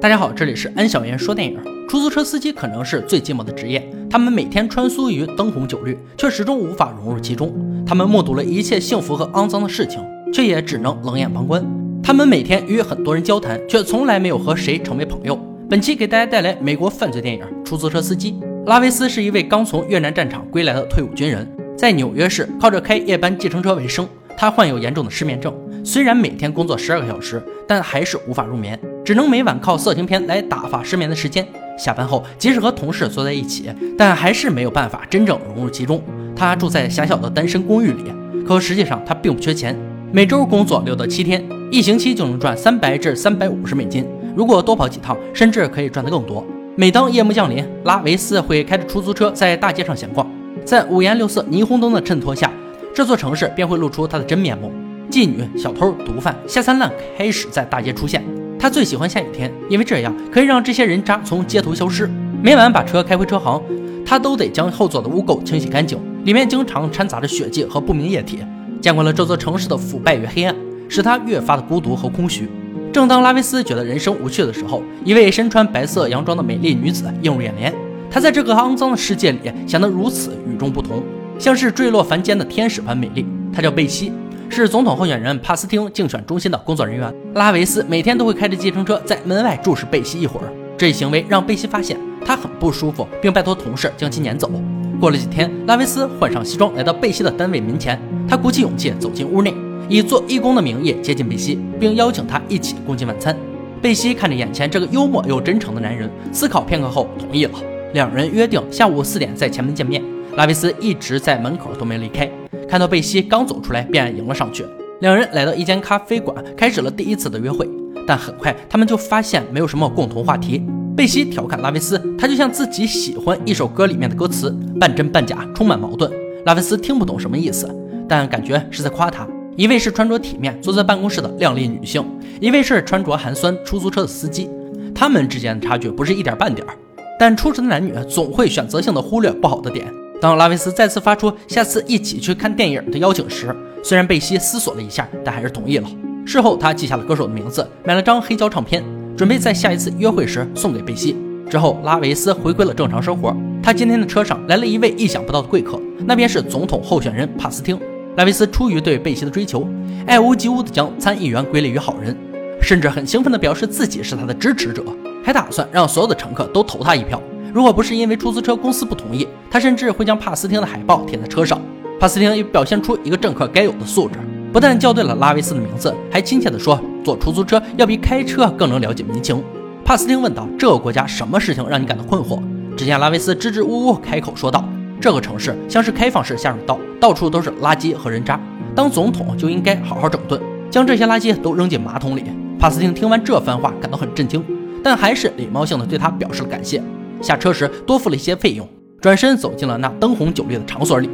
大家好，这里是安小言说电影。出租车司机可能是最寂寞的职业，他们每天穿梭于灯红酒绿，却始终无法融入其中。他们目睹了一切幸福和肮脏的事情，却也只能冷眼旁观。他们每天与很多人交谈，却从来没有和谁成为朋友。本期给大家带来美国犯罪电影《出租车司机》。拉维斯是一位刚从越南战场归来的退伍军人，在纽约市靠着开夜班计程车为生。他患有严重的失眠症，虽然每天工作十二个小时，但还是无法入眠。只能每晚靠色情片来打发失眠的时间。下班后，即使和同事坐在一起，但还是没有办法真正融入其中。他住在狭小的单身公寓里，可实际上他并不缺钱，每周工作六到七天，一星期就能赚三百至三百五十美金。如果多跑几趟，甚至可以赚得更多。每当夜幕降临，拉维斯会开着出租车在大街上闲逛，在五颜六色霓虹灯的衬托下，这座城市便会露出它的真面目：妓女、小偷、毒贩，下三滥开始在大街出现。他最喜欢下雨天，因为这样可以让这些人渣从街头消失。每晚把车开回车行，他都得将后座的污垢清洗干净，里面经常掺杂着血迹和不明液体。见惯了这座城市的腐败与黑暗，使他越发的孤独和空虚。正当拉维斯觉得人生无趣的时候，一位身穿白色洋装的美丽女子映入眼帘。她在这个肮脏的世界里显得如此与众不同，像是坠落凡间的天使般美丽。她叫贝西。是总统候选人帕斯汀竞选中心的工作人员拉维斯，每天都会开着计程车在门外注视贝西一会儿。这一行为让贝西发现他很不舒服，并拜托同事将其撵走。过了几天，拉维斯换上西装来到贝西的单位门前，他鼓起勇气走进屋内，以做义工的名义接近贝西，并邀请他一起共进晚餐。贝西看着眼前这个幽默又真诚的男人，思考片刻后同意了。两人约定下午四点在前门见面。拉维斯一直在门口都没离开。看到贝西刚走出来，便迎了上去。两人来到一间咖啡馆，开始了第一次的约会。但很快，他们就发现没有什么共同话题。贝西调侃拉维斯，他就像自己喜欢一首歌里面的歌词，半真半假，充满矛盾。拉维斯听不懂什么意思，但感觉是在夸他。一位是穿着体面坐在办公室的靓丽女性，一位是穿着寒酸出租车的司机。他们之间的差距不是一点半点儿，但初识的男女总会选择性的忽略不好的点。当拉维斯再次发出下次一起去看电影的邀请时，虽然贝西思索了一下，但还是同意了。事后，他记下了歌手的名字，买了张黑胶唱片，准备在下一次约会时送给贝西。之后，拉维斯回归了正常生活。他今天的车上来了一位意想不到的贵客，那便是总统候选人帕斯汀。拉维斯出于对贝西的追求，爱屋及乌地将参议员归类于好人，甚至很兴奋地表示自己是他的支持者，还打算让所有的乘客都投他一票。如果不是因为出租车公司不同意，他甚至会将帕斯汀的海报贴在车上。帕斯汀也表现出一个政客该有的素质，不但叫对了拉维斯的名字，还亲切地说：“坐出租车要比开车更能了解民情。”帕斯汀问道：“这个国家什么事情让你感到困惑？”只见拉维斯支支吾吾开口说道：“这个城市像是开放式下水道，到处都是垃圾和人渣。当总统就应该好好整顿，将这些垃圾都扔进马桶里。”帕斯汀听完这番话，感到很震惊，但还是礼貌性地对他表示了感谢。下车时多付了一些费用，转身走进了那灯红酒绿的场所里。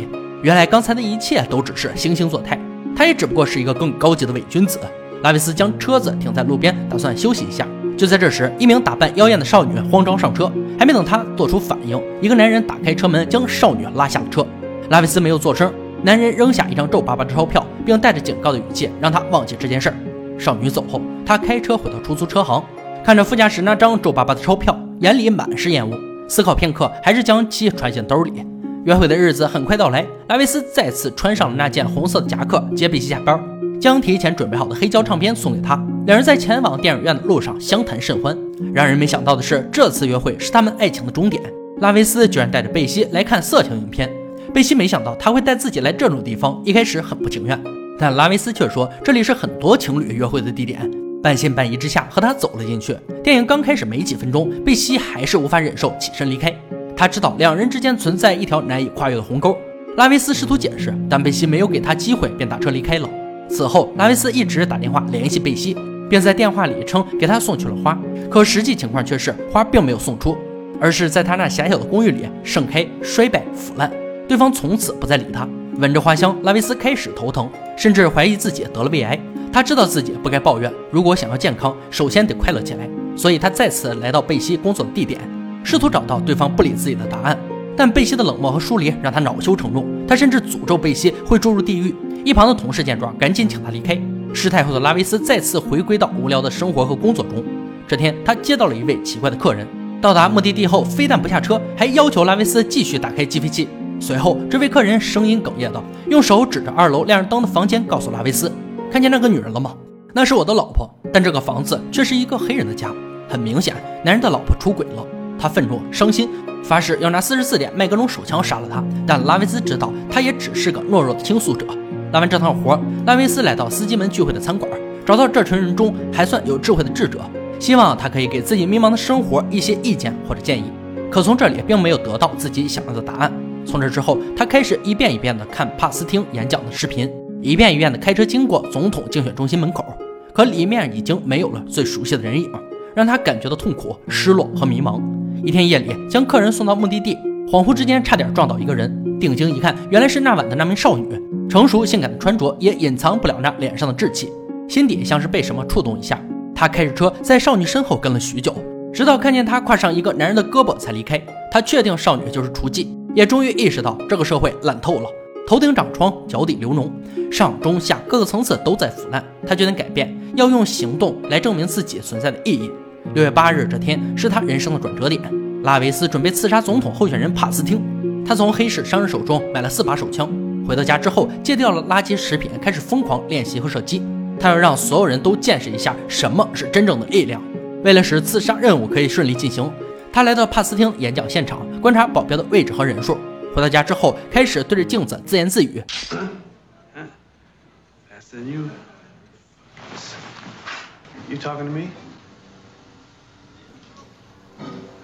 原来刚才的一切都只是惺惺作态，他也只不过是一个更高级的伪君子。拉维斯将车子停在路边，打算休息一下。就在这时，一名打扮妖艳的少女慌张上车，还没等他做出反应，一个男人打开车门将少女拉下了车。拉维斯没有做声，男人扔下一张皱巴巴的钞票，并带着警告的语气让他忘记这件事儿。少女走后，他开车回到出租车行，看着副驾驶那张皱巴巴的钞票。眼里满是厌恶，思考片刻，还是将其揣进兜里。约会的日子很快到来，拉维斯再次穿上了那件红色的夹克，接贝西下班，将提前准备好的黑胶唱片送给他。两人在前往电影院的路上相谈甚欢。让人没想到的是，这次约会是他们爱情的终点。拉维斯居然带着贝西来看色情影片，贝西没想到他会带自己来这种地方，一开始很不情愿，但拉维斯却说这里是很多情侣约会的地点。半信半疑之下，和他走了进去。电影刚开始没几分钟，贝西还是无法忍受，起身离开。他知道两人之间存在一条难以跨越的鸿沟。拉维斯试图解释，但贝西没有给他机会，便打车离开了。此后，拉维斯一直打电话联系贝西，并在电话里称给他送去了花，可实际情况却是花并没有送出，而是在他那狭小的公寓里盛开、衰败、腐烂。对方从此不再理他。闻着花香，拉维斯开始头疼，甚至怀疑自己得了胃癌。他知道自己不该抱怨，如果想要健康，首先得快乐起来。所以他再次来。到贝西工作的地点，试图找到对方不理自己的答案。但贝西的冷漠和疏离让他恼羞成怒，他甚至诅咒贝西会坠入地狱。一旁的同事见状，赶紧请他离开。失态后的拉维斯再次回归到无聊的生活和工作中。这天，他接到了一位奇怪的客人。到达目的地后，非但不下车，还要求拉维斯继续打开计费器。随后，这位客人声音哽咽道用手指着二楼亮着灯的房间，告诉拉维斯：“看见那个女人了吗？那是我的老婆。但这个房子却是一个黑人的家。很明显，男人的老婆出轨了。他愤怒、伤心，发誓要拿四十四点麦格龙手枪杀了他。但拉维斯知道，他也只是个懦弱的倾诉者。拉完这趟活，拉维斯来到司机们聚会的餐馆，找到这群人中还算有智慧的智者。”希望他可以给自己迷茫的生活一些意见或者建议，可从这里并没有得到自己想要的答案。从这之后，他开始一遍一遍地看帕斯汀演讲的视频，一遍一遍地开车经过总统竞选中心门口，可里面已经没有了最熟悉的人影，让他感觉到痛苦、失落和迷茫。一天夜里，将客人送到目的地，恍惚之间差点撞倒一个人，定睛一看，原来是那晚的那名少女，成熟性感的穿着也隐藏不了那脸上的稚气，心底像是被什么触动一下。他开着车在少女身后跟了许久，直到看见她跨上一个男人的胳膊才离开。他确定少女就是雏妓，也终于意识到这个社会烂透了，头顶长疮，脚底流脓，上中下各个层次都在腐烂。他决定改变，要用行动来证明自己存在的意义。六月八日这天是他人生的转折点。拉维斯准备刺杀总统候选人帕斯汀，他从黑市商人手中买了四把手枪，回到家之后戒掉了垃圾食品，开始疯狂练习和射击。他要让所有人都见识一下什么是真正的力量。为了使刺杀任务可以顺利进行，他来到帕斯汀演讲现场，观察保镖的位置和人数。回到家之后，开始对着镜子自言自语。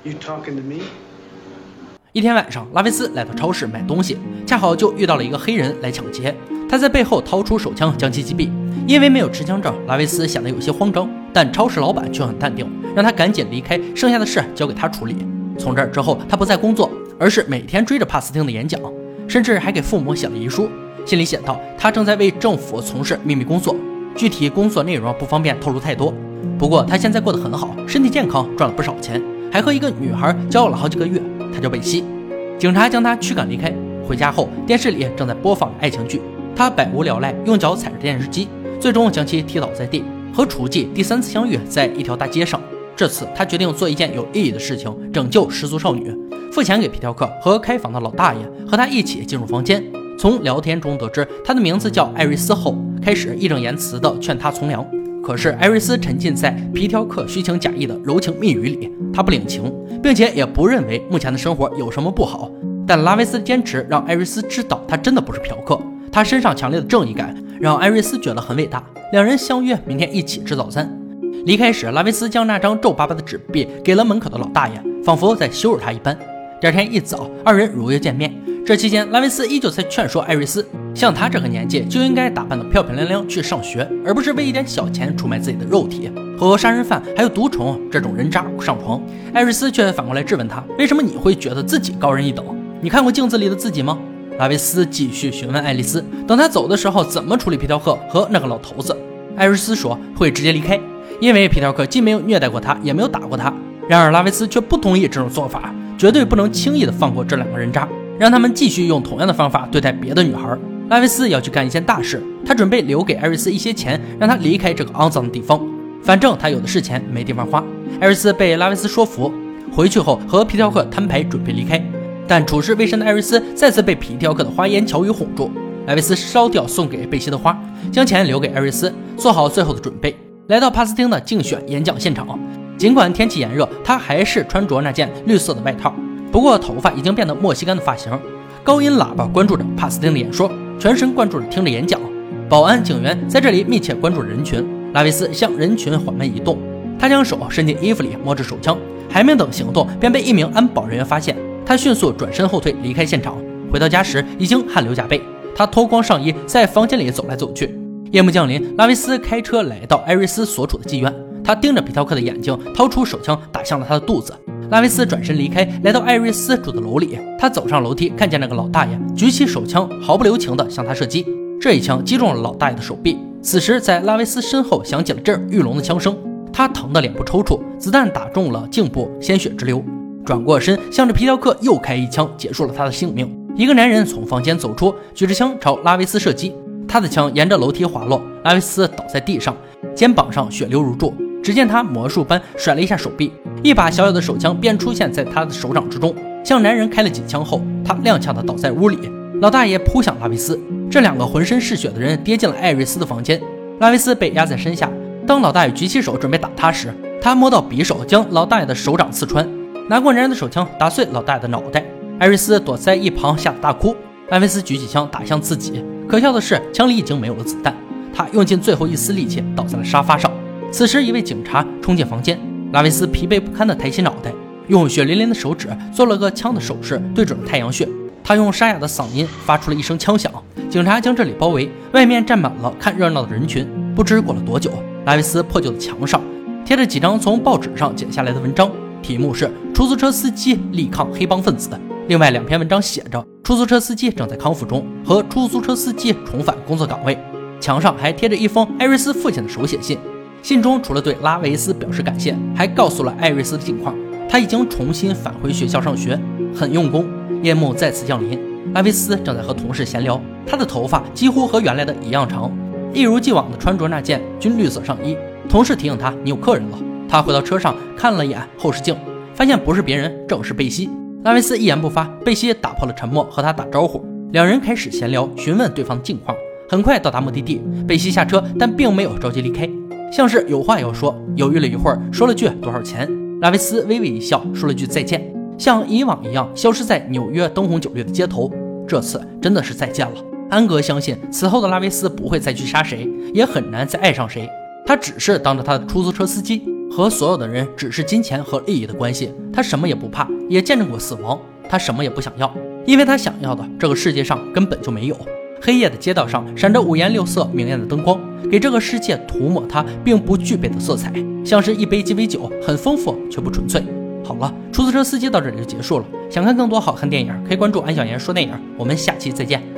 You talking to me? 一天晚上，拉维斯来到超市买东西，恰好就遇到了一个黑人来抢劫。他在背后掏出手枪将其击毙。因为没有持枪证，拉维斯显得有些慌张，但超市老板却很淡定，让他赶紧离开，剩下的事交给他处理。从这儿之后，他不再工作，而是每天追着帕斯汀的演讲，甚至还给父母写了遗书，信里写道他正在为政府从事秘密工作，具体工作内容不方便透露太多。不过他现在过得很好，身体健康，赚了不少钱，还和一个女孩交往了好几个月。他叫贝西。警察将他驱赶离开。回家后，电视里正在播放爱情剧，他百无聊赖，用脚踩着电视机。最终将其踢倒在地，和雏妓第三次相遇在一条大街上。这次他决定做一件有意义的事情，拯救失足少女。付钱给皮条客和开房的老大爷，和他一起进入房间。从聊天中得知他的名字叫艾瑞斯后，开始义正言辞地劝他从良。可是艾瑞斯沉浸在皮条客虚情假意的柔情蜜语里，他不领情，并且也不认为目前的生活有什么不好。但拉维斯的坚持让艾瑞斯知道他真的不是嫖客，他身上强烈的正义感。让艾瑞斯觉得很伟大。两人相约明天一起吃早餐。离开时，拉维斯将那张皱巴巴的纸币给了门口的老大爷，仿佛在羞辱他一般。第二天一早，二人如约见面。这期间，拉维斯依旧在劝说艾瑞斯，像他这个年纪就应该打扮得漂漂亮亮去上学，而不是为一点小钱出卖自己的肉体，和杀人犯还有毒虫这种人渣上床。艾瑞斯却反过来质问他：为什么你会觉得自己高人一等？你看过镜子里的自己吗？拉维斯继续询问爱丽丝，等他走的时候怎么处理皮条客和那个老头子。艾瑞斯说会直接离开，因为皮条客既没有虐待过他，也没有打过他。然而拉维斯却不同意这种做法，绝对不能轻易的放过这两个人渣，让他们继续用同样的方法对待别的女孩。拉维斯要去干一件大事，他准备留给艾瑞斯一些钱，让他离开这个肮脏的地方。反正他有的是钱，没地方花。艾瑞斯被拉维斯说服，回去后和皮条客摊牌，准备离开。但处事未深的艾瑞斯再次被皮条客的花言巧语哄住。艾维斯烧掉送给贝西的花，将钱留给艾瑞斯，做好最后的准备，来到帕斯汀的竞选演讲现场。尽管天气炎热，他还是穿着那件绿色的外套，不过头发已经变得墨西干的发型。高音喇叭关注着帕斯汀的演说，全神贯注地听着演讲。保安、警员在这里密切关注人群。拉维斯向人群缓慢移动，他将手伸进衣服里摸着手枪，还没等行动，便被一名安保人员发现。他迅速转身后退，离开现场。回到家时，已经汗流浃背。他脱光上衣，在房间里走来走去。夜幕降临，拉维斯开车来到艾瑞斯所处的妓院。他盯着皮条客的眼睛，掏出手枪打向了他的肚子。拉维斯转身离开，来到艾瑞斯住的楼里。他走上楼梯，看见那个老大爷举起手枪，毫不留情地向他射击。这一枪击中了老大爷的手臂。此时，在拉维斯身后响起了震耳欲聋的枪声。他疼得脸部抽搐，子弹打中了颈部，鲜血直流。转过身，向着皮条客又开一枪，结束了他的性命。一个男人从房间走出，举着枪朝拉维斯射击，他的枪沿着楼梯滑落，拉维斯倒在地上，肩膀上血流如注。只见他魔术般甩了一下手臂，一把小小的手枪便出现在他的手掌之中，向男人开了几枪后，他踉跄地倒在屋里。老大爷扑向拉维斯，这两个浑身是血的人跌进了艾瑞斯的房间。拉维斯被压在身下。当老大爷举起手准备打他时，他摸到匕首，将老大爷的手掌刺穿，拿过男人的手枪打碎老大爷的脑袋。艾瑞斯躲在一旁吓得大哭。拉维斯举起枪打向自己，可笑的是枪里已经没有了子弹。他用尽最后一丝力气倒在了沙发上。此时，一位警察冲进房间，拉维斯疲惫不堪地抬起脑袋，用血淋淋的手指做了个枪的手势，对准了太阳穴。他用沙哑的嗓音发出了一声枪响，警察将这里包围，外面站满了看热闹的人群。不知过了多久，拉维斯破旧的墙上贴着几张从报纸上剪下来的文章，题目是“出租车司机力抗黑帮分子”。另外两篇文章写着“出租车司机正在康复中”和“出租车司机重返工作岗位”。墙上还贴着一封艾瑞斯父亲的手写信，信中除了对拉维斯表示感谢，还告诉了艾瑞斯的近况。他已经重新返回学校上学，很用功。夜幕再次降临，拉维斯正在和同事闲聊。他的头发几乎和原来的一样长，一如既往的穿着那件军绿色上衣。同事提醒他：“你有客人了。”他回到车上看了一眼后视镜，发现不是别人，正是贝西。拉维斯一言不发，贝西打破了沉默，和他打招呼。两人开始闲聊，询问对方的近况。很快到达目的地，贝西下车，但并没有着急离开，像是有话要说。犹豫了一会儿，说了句：“多少钱？”拉维斯微微一笑，说了句：“再见。”像以往一样消失在纽约灯红酒绿的街头，这次真的是再见了。安格相信此后的拉维斯不会再去杀谁，也很难再爱上谁。他只是当着他的出租车司机，和所有的人只是金钱和利益的关系。他什么也不怕，也见证过死亡。他什么也不想要，因为他想要的这个世界上根本就没有。黑夜的街道上闪着五颜六色、明艳的灯光，给这个世界涂抹它并不具备的色彩，像是一杯鸡尾酒，很丰富却不纯粹。好了，出租车司机到这里就结束了。想看更多好看电影，可以关注安小言说电影。我们下期再见。